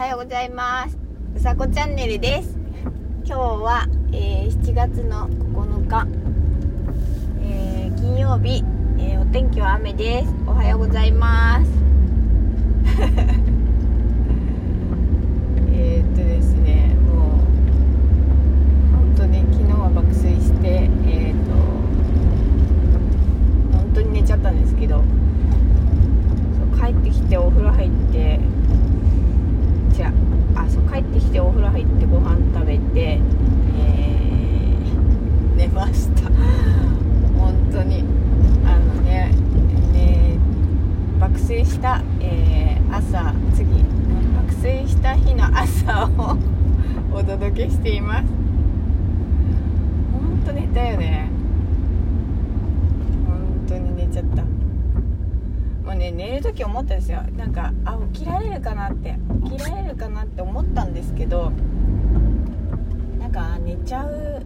はようございます。うさこチャンネルです。今日は、えー、7月の9日、えー、金曜日、えー、お天気は雨です。おはようございます。えっとですねもう本当に昨日は爆睡してえっ、と本当に寝ちゃったんですけどそう帰ってきてお風呂入ってじゃあそう帰ってきてお風呂入ってご飯食べて、えー、寝ました。本当に。あのねね爆睡した、えー朝次爆睡した日の朝を お届けしています。本当寝たよね本当に寝ちゃったもう時思ったんですよ。なんかあ起きられるかなって起きられるかなって思ったんですけどなんか寝ちゃう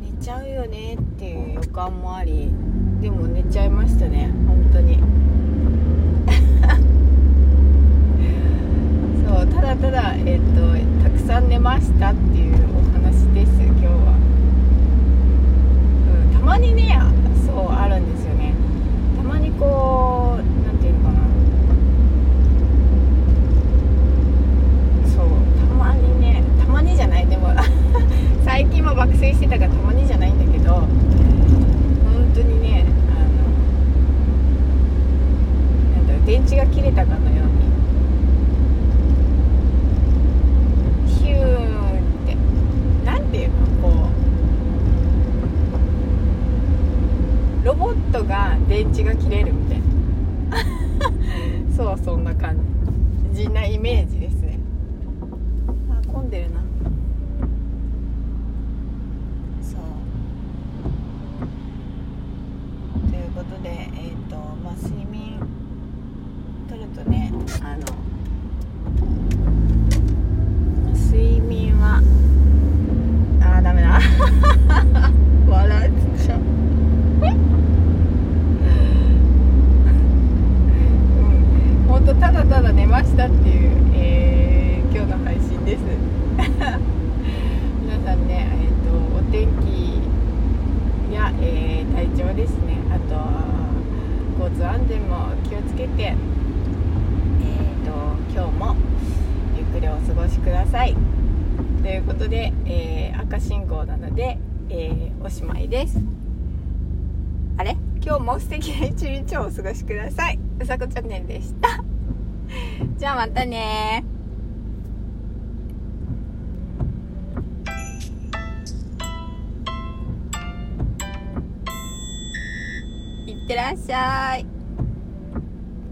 寝ちゃうよねっていう予感もありでも寝ちゃいましたね本当に。そうただただえっ、とたくさん寝ましたっていうお話です今日は、うん、たまにねそうあるんですよねたまにこうなんていうのかなそうたまにねたまにじゃないでも最近は爆睡してたかたまにじゃないんだけど本当にねあのなんだろう電池が切れたかのようにヒューンってなんていうのこうロボットが電池が切れるみたいな。そうそんな感じなイメージですねあ混んでるなそうということでえっ、とまあ睡眠とるとねあの睡眠はあーダメだ。笑っちゃう。うん。本当ただただ寝ましたっていう、えー今日の配信です。皆さんね、えー、とお天気や、えー体調ですね。交通安全も気をつけて、えー、と今日もゆっくりお過ごしください。ということで、えー赤信号なので、えーおしまいです。あれ？今日も素敵な一日をお過ごしください。うさこチャンネルでした。じゃあまたねってらっしゃい。